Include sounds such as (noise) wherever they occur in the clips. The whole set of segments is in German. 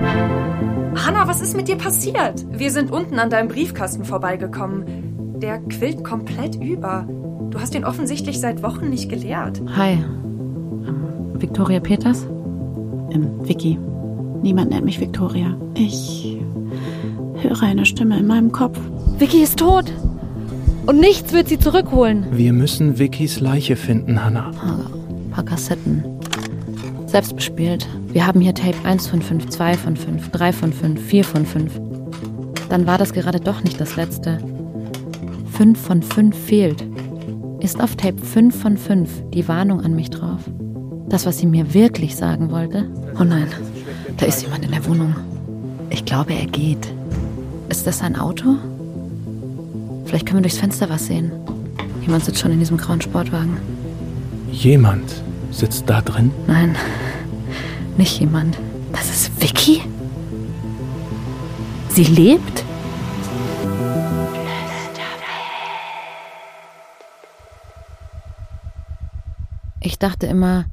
Hanna, was ist mit dir passiert? Wir sind unten an deinem Briefkasten vorbeigekommen. Der quillt komplett über. Du hast ihn offensichtlich seit Wochen nicht geleert. Hi. Ähm, Victoria Peters? Ähm, Vicky. Niemand nennt mich Victoria. Ich höre eine Stimme in meinem Kopf. Vicky ist tot. Und nichts wird sie zurückholen. Wir müssen Vickys Leiche finden, Hannah. Ein paar Kassetten. Selbst bespielt. Wir haben hier Tape 1 von 5, 2 von 5, 3 von 5, 4 von 5. Dann war das gerade doch nicht das letzte. 5 von 5 fehlt. Ist auf Tape 5 von 5 die Warnung an mich drauf? Das, was sie mir wirklich sagen wollte? Oh nein, da ist jemand in der Wohnung. Ich glaube, er geht. Ist das sein Auto? Vielleicht können wir durchs Fenster was sehen. Jemand sitzt schon in diesem grauen Sportwagen. Jemand sitzt da drin? Nein, nicht jemand. Das ist Vicky? Sie lebt? Ich dachte immer,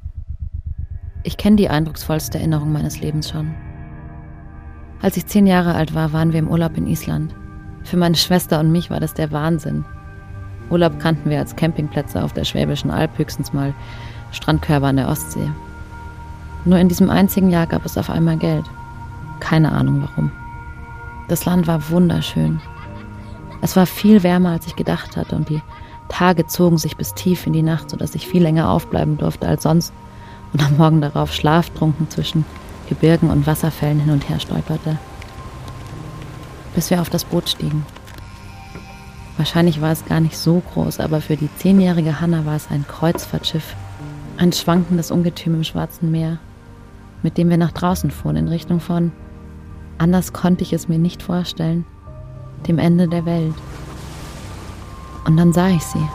ich kenne die eindrucksvollste Erinnerung meines Lebens schon. Als ich zehn Jahre alt war, waren wir im Urlaub in Island. Für meine Schwester und mich war das der Wahnsinn. Urlaub kannten wir als Campingplätze auf der Schwäbischen Alb, höchstens mal Strandkörper an der Ostsee. Nur in diesem einzigen Jahr gab es auf einmal Geld. Keine Ahnung warum. Das Land war wunderschön. Es war viel wärmer, als ich gedacht hatte, und die Tage zogen sich bis tief in die Nacht, sodass ich viel länger aufbleiben durfte als sonst und am Morgen darauf schlaftrunken zwischen Gebirgen und Wasserfällen hin und her stolperte. Bis wir auf das Boot stiegen. Wahrscheinlich war es gar nicht so groß, aber für die zehnjährige Hanna war es ein Kreuzfahrtschiff. Ein schwankendes Ungetüm im Schwarzen Meer, mit dem wir nach draußen fuhren, in Richtung von, anders konnte ich es mir nicht vorstellen, dem Ende der Welt. Und dann sah ich sie.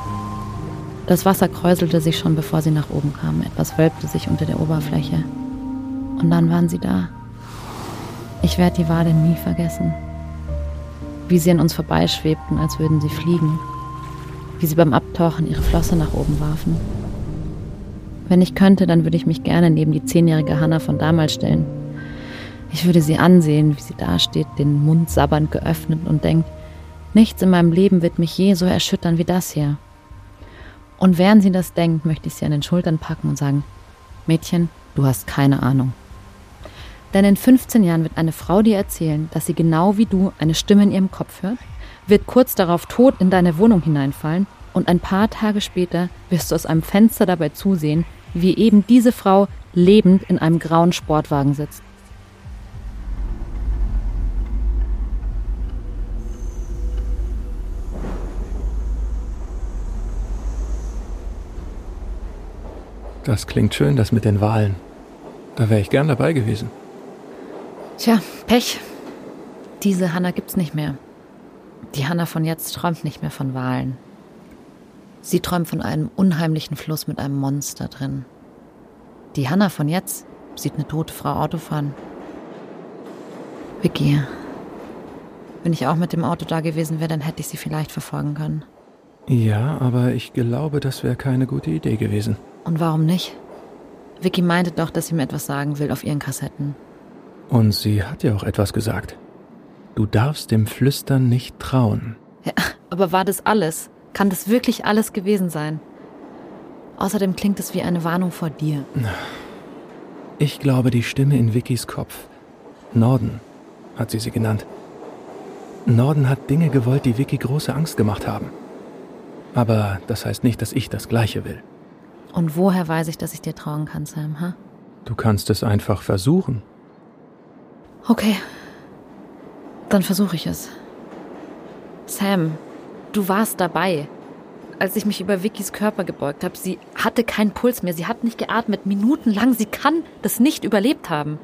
Das Wasser kräuselte sich schon, bevor sie nach oben kam. Etwas wölbte sich unter der Oberfläche. Und dann waren sie da. Ich werde die Wale nie vergessen. Wie sie an uns vorbeischwebten, als würden sie fliegen. Wie sie beim Abtauchen ihre Flosse nach oben warfen. Wenn ich könnte, dann würde ich mich gerne neben die zehnjährige Hanna von damals stellen. Ich würde sie ansehen, wie sie dasteht, den Mund sabbernd geöffnet und denkt, nichts in meinem Leben wird mich je so erschüttern wie das hier. Und während sie das denkt, möchte ich sie an den Schultern packen und sagen, Mädchen, du hast keine Ahnung. Denn in 15 Jahren wird eine Frau dir erzählen, dass sie genau wie du eine Stimme in ihrem Kopf hört, wird kurz darauf tot in deine Wohnung hineinfallen und ein paar Tage später wirst du aus einem Fenster dabei zusehen, wie eben diese Frau lebend in einem grauen Sportwagen sitzt. Das klingt schön, das mit den Wahlen. Da wäre ich gern dabei gewesen. Tja, Pech. Diese Hanna gibt's nicht mehr. Die Hanna von jetzt träumt nicht mehr von Wahlen. Sie träumt von einem unheimlichen Fluss mit einem Monster drin. Die Hanna von jetzt sieht eine tote Frau Auto fahren. Vicky. Wenn ich auch mit dem Auto da gewesen wäre, dann hätte ich sie vielleicht verfolgen können. Ja, aber ich glaube, das wäre keine gute Idee gewesen. Und warum nicht? Vicky meinte doch, dass sie mir etwas sagen will auf ihren Kassetten. Und sie hat ja auch etwas gesagt. Du darfst dem Flüstern nicht trauen. Ja, aber war das alles? Kann das wirklich alles gewesen sein? Außerdem klingt es wie eine Warnung vor dir. Ich glaube, die Stimme in Vickys Kopf. Norden hat sie sie genannt. Norden hat Dinge gewollt, die Vicky große Angst gemacht haben. Aber das heißt nicht, dass ich das Gleiche will. Und woher weiß ich, dass ich dir trauen kann, Sam, ha? Du kannst es einfach versuchen. Okay. Dann versuche ich es. Sam, du warst dabei, als ich mich über Vickys Körper gebeugt habe. Sie hatte keinen Puls mehr, sie hat nicht geatmet, minutenlang. Sie kann das nicht überlebt haben.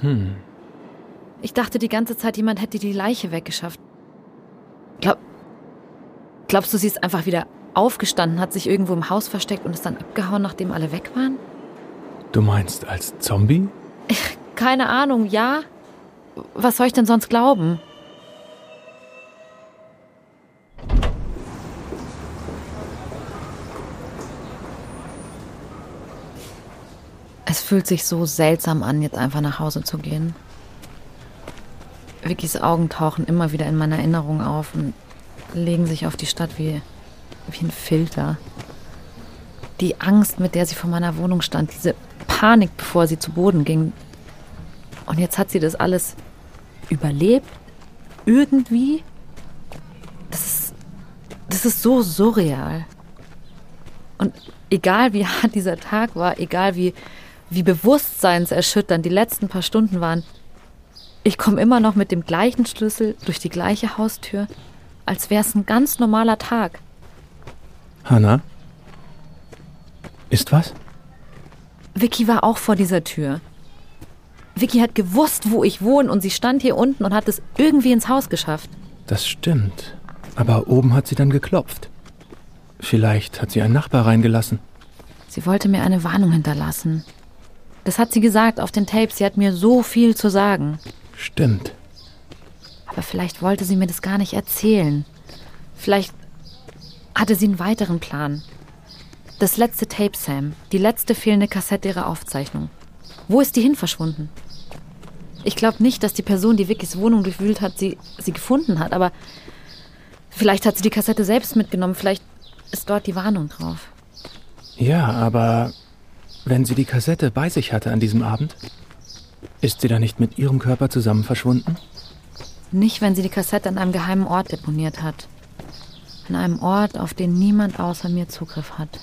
Hm. Ich dachte die ganze Zeit, jemand hätte die Leiche weggeschafft. Glaub, glaubst du, sie ist einfach wieder aufgestanden, hat sich irgendwo im Haus versteckt und ist dann abgehauen, nachdem alle weg waren? Du meinst als Zombie? Keine Ahnung, ja. Was soll ich denn sonst glauben? Es fühlt sich so seltsam an, jetzt einfach nach Hause zu gehen. Vickys Augen tauchen immer wieder in meiner Erinnerung auf und legen sich auf die Stadt wie, wie ein Filter. Die Angst, mit der sie vor meiner Wohnung stand, diese Panik, bevor sie zu Boden ging. Und jetzt hat sie das alles überlebt? Irgendwie? Das das ist so surreal. Und egal wie hart dieser Tag war, egal wie, wie bewusstseinserschütternd die letzten paar Stunden waren, ich komme immer noch mit dem gleichen Schlüssel durch die gleiche Haustür, als wäre es ein ganz normaler Tag. Hannah? Ist was? Vicky war auch vor dieser Tür. Vicky hat gewusst, wo ich wohne und sie stand hier unten und hat es irgendwie ins Haus geschafft. Das stimmt. Aber oben hat sie dann geklopft. Vielleicht hat sie einen Nachbar reingelassen. Sie wollte mir eine Warnung hinterlassen. Das hat sie gesagt auf den Tapes. Sie hat mir so viel zu sagen. Stimmt. Aber vielleicht wollte sie mir das gar nicht erzählen. Vielleicht hatte sie einen weiteren Plan. Das letzte Tape, Sam. Die letzte fehlende Kassette ihrer Aufzeichnung. Wo ist die hin verschwunden? Ich glaube nicht, dass die Person, die Vickys Wohnung durchwühlt hat, sie, sie gefunden hat, aber vielleicht hat sie die Kassette selbst mitgenommen. Vielleicht ist dort die Warnung drauf. Ja, aber wenn sie die Kassette bei sich hatte an diesem Abend, ist sie da nicht mit ihrem Körper zusammen verschwunden? Nicht, wenn sie die Kassette an einem geheimen Ort deponiert hat. An einem Ort, auf den niemand außer mir Zugriff hat.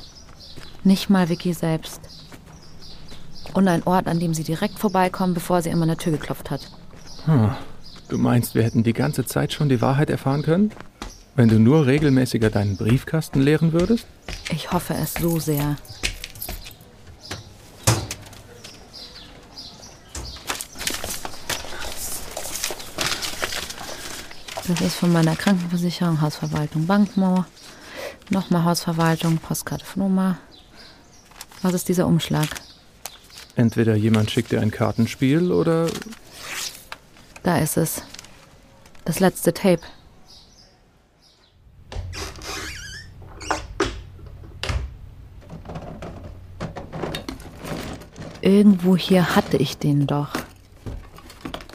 Nicht mal Vicky selbst. Und ein Ort, an dem sie direkt vorbeikommen, bevor sie immer an der Tür geklopft hat. Hm. Du meinst, wir hätten die ganze Zeit schon die Wahrheit erfahren können? Wenn du nur regelmäßiger deinen Briefkasten leeren würdest? Ich hoffe es so sehr. Das ist von meiner Krankenversicherung, Hausverwaltung, Bankmauer. Nochmal Hausverwaltung, Postkarte von Oma. Was ist dieser Umschlag? Entweder jemand schickt dir ein Kartenspiel oder. Da ist es. Das letzte Tape. Irgendwo hier hatte ich den doch.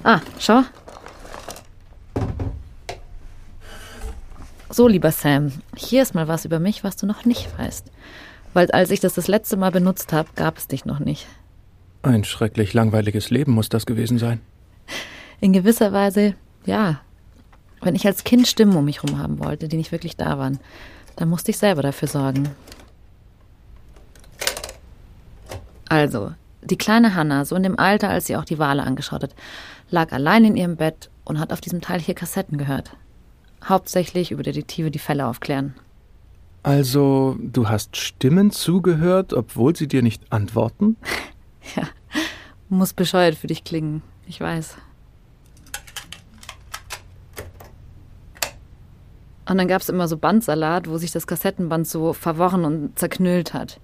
Ah, schau. So, lieber Sam, hier ist mal was über mich, was du noch nicht weißt. Weil als ich das das letzte Mal benutzt habe, gab es dich noch nicht. Ein schrecklich langweiliges Leben muss das gewesen sein. In gewisser Weise, ja. Wenn ich als Kind Stimmen um mich herum haben wollte, die nicht wirklich da waren, dann musste ich selber dafür sorgen. Also, die kleine Hanna, so in dem Alter, als sie auch die Wale angeschaut hat, lag allein in ihrem Bett und hat auf diesem Teil hier Kassetten gehört. Hauptsächlich über Detektive, die Fälle aufklären. Also, du hast Stimmen zugehört, obwohl sie dir nicht antworten? (laughs) Ja, muss bescheuert für dich klingen. Ich weiß. Und dann gab es immer so Bandsalat, wo sich das Kassettenband so verworren und zerknüllt hat.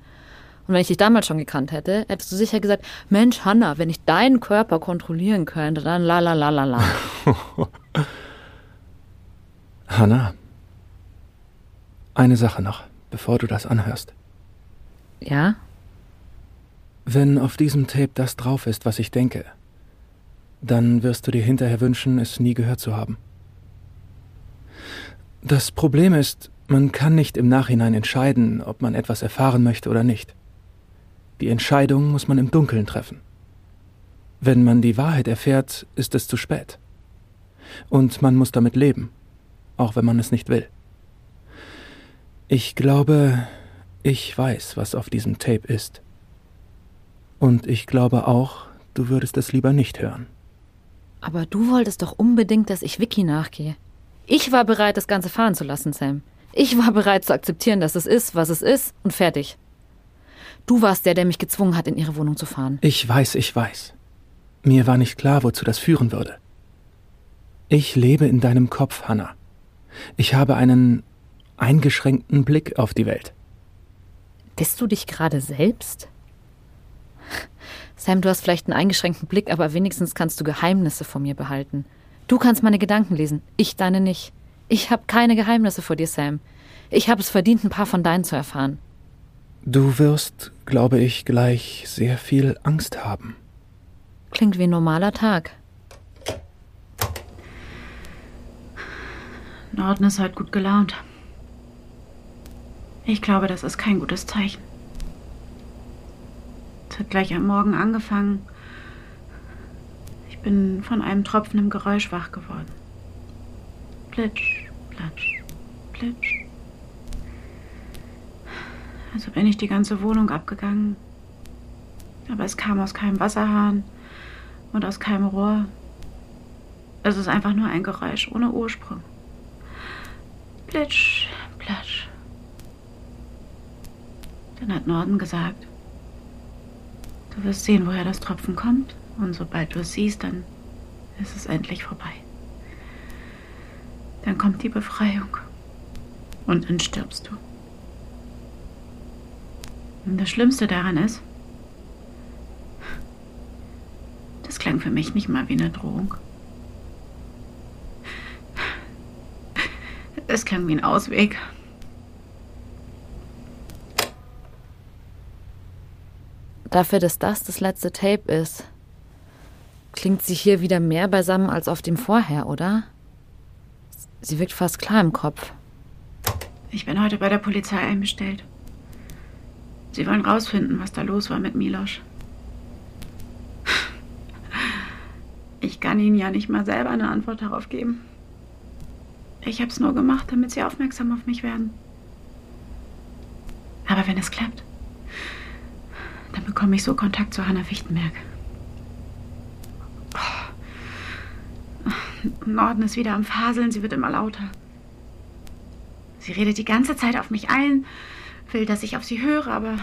Und wenn ich dich damals schon gekannt hätte, hättest du sicher gesagt, Mensch, Hanna, wenn ich deinen Körper kontrollieren könnte, dann la la la la la. (laughs) Hanna, eine Sache noch, bevor du das anhörst. Ja? Wenn auf diesem Tape das drauf ist, was ich denke, dann wirst du dir hinterher wünschen, es nie gehört zu haben. Das Problem ist, man kann nicht im Nachhinein entscheiden, ob man etwas erfahren möchte oder nicht. Die Entscheidung muss man im Dunkeln treffen. Wenn man die Wahrheit erfährt, ist es zu spät. Und man muss damit leben, auch wenn man es nicht will. Ich glaube, ich weiß, was auf diesem Tape ist. Und ich glaube auch, du würdest es lieber nicht hören. Aber du wolltest doch unbedingt, dass ich Vicky nachgehe. Ich war bereit, das Ganze fahren zu lassen, Sam. Ich war bereit zu akzeptieren, dass es ist, was es ist, und fertig. Du warst der, der mich gezwungen hat, in ihre Wohnung zu fahren. Ich weiß, ich weiß. Mir war nicht klar, wozu das führen würde. Ich lebe in deinem Kopf, Hannah. Ich habe einen eingeschränkten Blick auf die Welt. Bist du dich gerade selbst? Sam, du hast vielleicht einen eingeschränkten Blick, aber wenigstens kannst du Geheimnisse vor mir behalten. Du kannst meine Gedanken lesen, ich deine nicht. Ich habe keine Geheimnisse vor dir, Sam. Ich habe es verdient, ein paar von deinen zu erfahren. Du wirst, glaube ich, gleich sehr viel Angst haben. Klingt wie ein normaler Tag. Norden ist heute gut gelaunt. Ich glaube, das ist kein gutes Zeichen. Es hat gleich am Morgen angefangen. Ich bin von einem tropfenden Geräusch wach geworden. Plitsch, platsch, plitsch. Also bin ich die ganze Wohnung abgegangen. Aber es kam aus keinem Wasserhahn und aus keinem Rohr. Es ist einfach nur ein Geräusch ohne Ursprung. Plitsch, platsch. Dann hat Norden gesagt, du wirst sehen, woher das Tropfen kommt. Und sobald du es siehst, dann ist es endlich vorbei. Dann kommt die Befreiung. Und dann stirbst du. Und das Schlimmste daran ist, das klang für mich nicht mal wie eine Drohung. Es klang wie ein Ausweg. Dafür, dass das das letzte Tape ist, klingt sie hier wieder mehr beisammen als auf dem vorher, oder? Sie wirkt fast klar im Kopf. Ich bin heute bei der Polizei einbestellt. Sie wollen rausfinden, was da los war mit Milosch. Ich kann Ihnen ja nicht mal selber eine Antwort darauf geben. Ich habe es nur gemacht, damit Sie aufmerksam auf mich werden. Aber wenn es klappt, dann bekomme ich so Kontakt zu Hanna Fichtenberg. Oh. Norden ist wieder am Faseln, sie wird immer lauter. Sie redet die ganze Zeit auf mich ein, will, dass ich auf sie höre, aber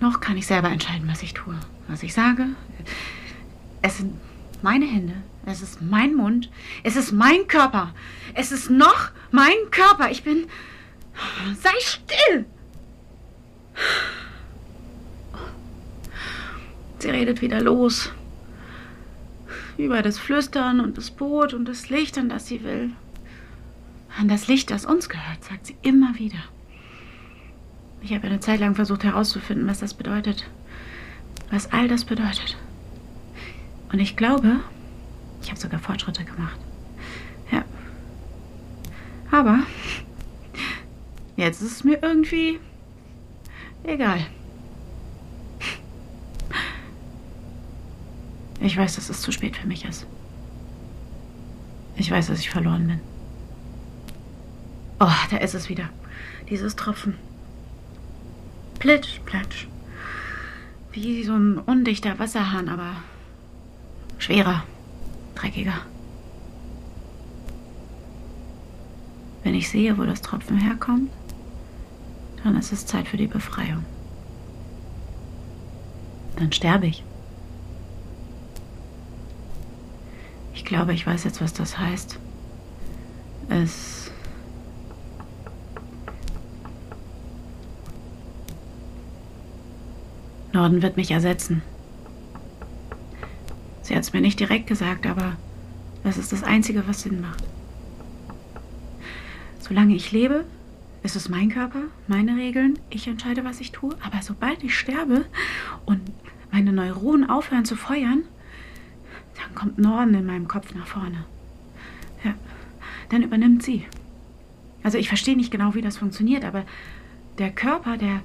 noch kann ich selber entscheiden, was ich tue. Was ich sage. Es sind meine Hände, es ist mein Mund, es ist mein Körper, es ist noch mein Körper. Ich bin. Sei still! Sie redet wieder los. Über das Flüstern und das Boot und das Licht, an das sie will. An das Licht, das uns gehört, sagt sie immer wieder. Ich habe eine Zeit lang versucht herauszufinden, was das bedeutet. Was all das bedeutet. Und ich glaube, ich habe sogar Fortschritte gemacht. Ja. Aber jetzt ist es mir irgendwie egal. Ich weiß, dass es zu spät für mich ist. Ich weiß, dass ich verloren bin. Oh, da ist es wieder. Dieses Tropfen. Plitsch, platsch. Wie so ein undichter Wasserhahn, aber schwerer, dreckiger. Wenn ich sehe, wo das Tropfen herkommt, dann ist es Zeit für die Befreiung. Dann sterbe ich. Ich glaube, ich weiß jetzt, was das heißt. Es. Norden wird mich ersetzen. Sie hat es mir nicht direkt gesagt, aber das ist das Einzige, was Sinn macht. Solange ich lebe, ist es mein Körper, meine Regeln, ich entscheide, was ich tue. Aber sobald ich sterbe und meine Neuronen aufhören zu feuern, dann kommt Norden in meinem Kopf nach vorne. Ja, dann übernimmt sie. Also ich verstehe nicht genau, wie das funktioniert, aber der Körper, der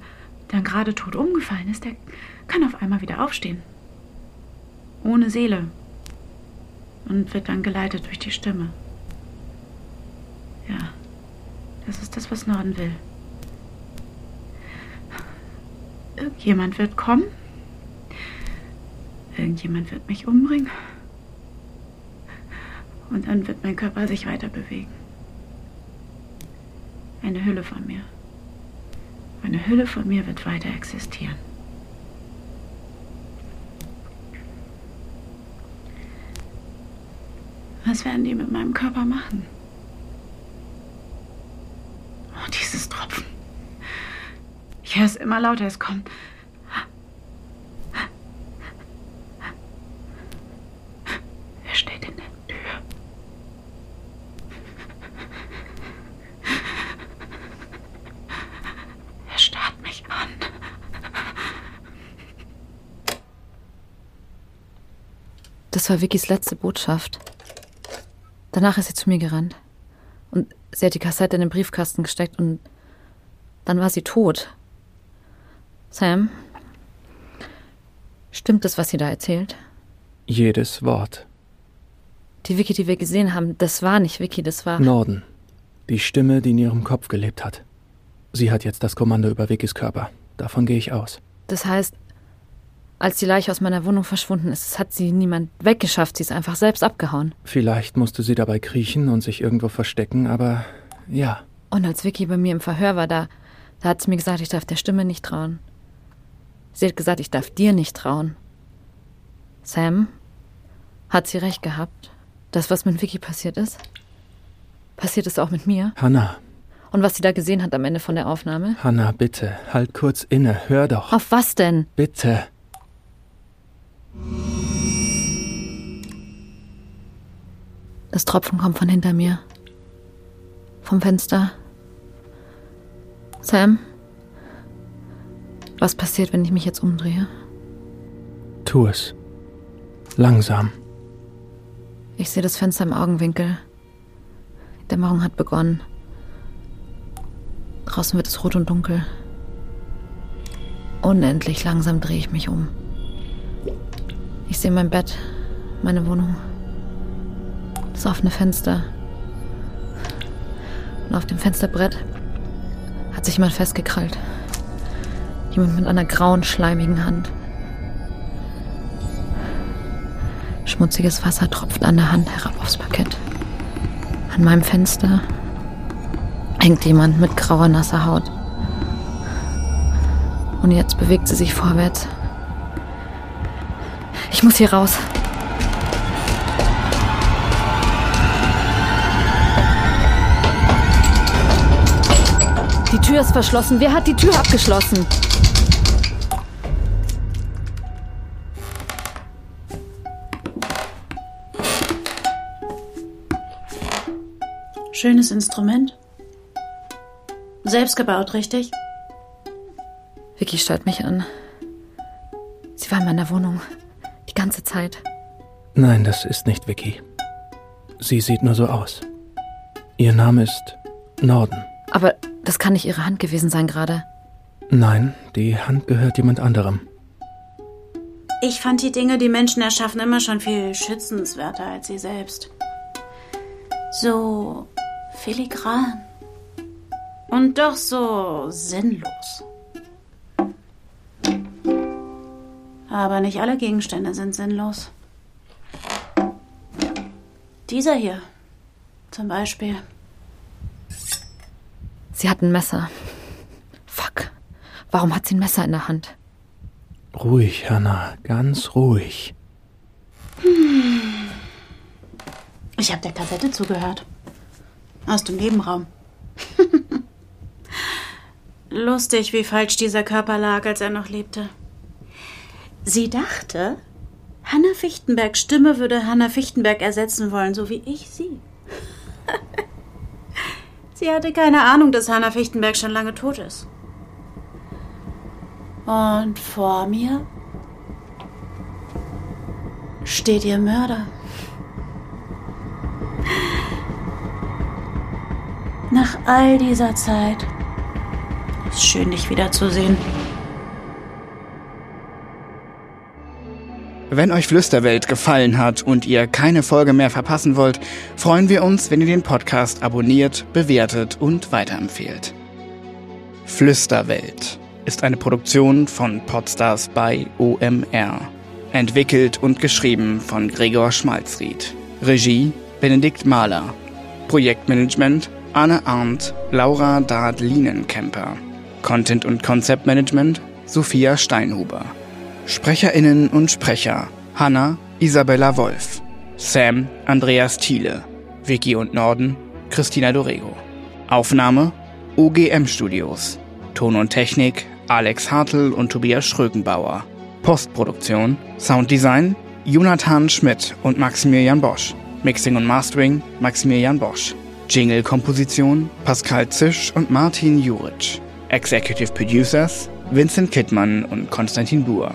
dann gerade tot umgefallen ist, der kann auf einmal wieder aufstehen. Ohne Seele. Und wird dann geleitet durch die Stimme. Ja, das ist das, was Norden will. Irgendjemand wird kommen. Irgendjemand wird mich umbringen. Und dann wird mein Körper sich weiter bewegen. Eine Hülle von mir. Eine Hülle von mir wird weiter existieren. Was werden die mit meinem Körper machen? Oh, dieses Tropfen. Ich höre es immer lauter, es kommt. Er steht in der Tür. Er starrt mich an. Das war Vickys letzte Botschaft. Danach ist sie zu mir gerannt sie hat die Kassette in den Briefkasten gesteckt und dann war sie tot. Sam, stimmt das, was sie da erzählt? Jedes Wort. Die Vicky, die wir gesehen haben, das war nicht Vicky, das war. Norden. Die Stimme, die in ihrem Kopf gelebt hat. Sie hat jetzt das Kommando über Vickys Körper. Davon gehe ich aus. Das heißt, als die Leiche aus meiner Wohnung verschwunden ist, hat sie niemand weggeschafft, sie ist einfach selbst abgehauen. Vielleicht musste sie dabei kriechen und sich irgendwo verstecken, aber ja. Und als Vicky bei mir im Verhör war, da, da hat sie mir gesagt, ich darf der Stimme nicht trauen. Sie hat gesagt, ich darf dir nicht trauen. Sam, hat sie recht gehabt? Das, was mit Vicky passiert ist? Passiert es auch mit mir? Hannah, Und was sie da gesehen hat am Ende von der Aufnahme? Hannah, bitte, halt kurz inne, hör doch. Auf was denn? Bitte. Das Tropfen kommt von hinter mir. Vom Fenster. Sam? Was passiert, wenn ich mich jetzt umdrehe? Tu es. Langsam. Ich sehe das Fenster im Augenwinkel. Die Dämmerung hat begonnen. Draußen wird es rot und dunkel. Unendlich langsam drehe ich mich um. Ich sehe mein Bett, meine Wohnung, das offene Fenster. Und auf dem Fensterbrett hat sich jemand festgekrallt. Jemand mit einer grauen, schleimigen Hand. Schmutziges Wasser tropft an der Hand herab aufs Parkett. An meinem Fenster hängt jemand mit grauer, nasser Haut. Und jetzt bewegt sie sich vorwärts. Ich muss hier raus. Die Tür ist verschlossen. Wer hat die Tür abgeschlossen? Schönes Instrument. Selbst gebaut, richtig? Vicky starrt mich an. Sie war in meiner Wohnung. Die ganze Zeit. Nein, das ist nicht Vicky. Sie sieht nur so aus. Ihr Name ist Norden. Aber das kann nicht ihre Hand gewesen sein gerade. Nein, die Hand gehört jemand anderem. Ich fand die Dinge, die Menschen erschaffen, immer schon viel schützenswerter als sie selbst. So filigran. Und doch so sinnlos. Aber nicht alle Gegenstände sind sinnlos. Dieser hier zum Beispiel. Sie hat ein Messer. Fuck. Warum hat sie ein Messer in der Hand? Ruhig, Hannah, ganz ruhig. Ich habe der Kassette zugehört. Aus dem Nebenraum. (laughs) Lustig, wie falsch dieser Körper lag, als er noch lebte. Sie dachte, Hanna Fichtenbergs Stimme würde Hanna Fichtenberg ersetzen wollen, so wie ich sie. (laughs) sie hatte keine Ahnung, dass Hanna Fichtenberg schon lange tot ist. Und vor mir steht ihr Mörder. Nach all dieser Zeit. Ist schön, dich wiederzusehen. Wenn euch Flüsterwelt gefallen hat und ihr keine Folge mehr verpassen wollt, freuen wir uns, wenn ihr den Podcast abonniert, bewertet und weiterempfehlt. Flüsterwelt ist eine Produktion von Podstars bei OMR. Entwickelt und geschrieben von Gregor Schmalzried. Regie Benedikt Mahler. Projektmanagement Anne Arndt, Laura Dard-Lienenkemper. Content und Konzeptmanagement Sophia Steinhuber. SprecherInnen und Sprecher Hanna Isabella Wolf, Sam Andreas Thiele, Vicky und Norden Christina Dorego. Aufnahme OGM Studios. Ton und Technik Alex Hartl und Tobias Schrögenbauer. Postproduktion Sounddesign Jonathan Schmidt und Maximilian Bosch. Mixing und Mastering Maximilian Bosch. Jingle-Komposition Pascal Zisch und Martin Juric. Executive Producers Vincent Kittmann und Konstantin Buhr.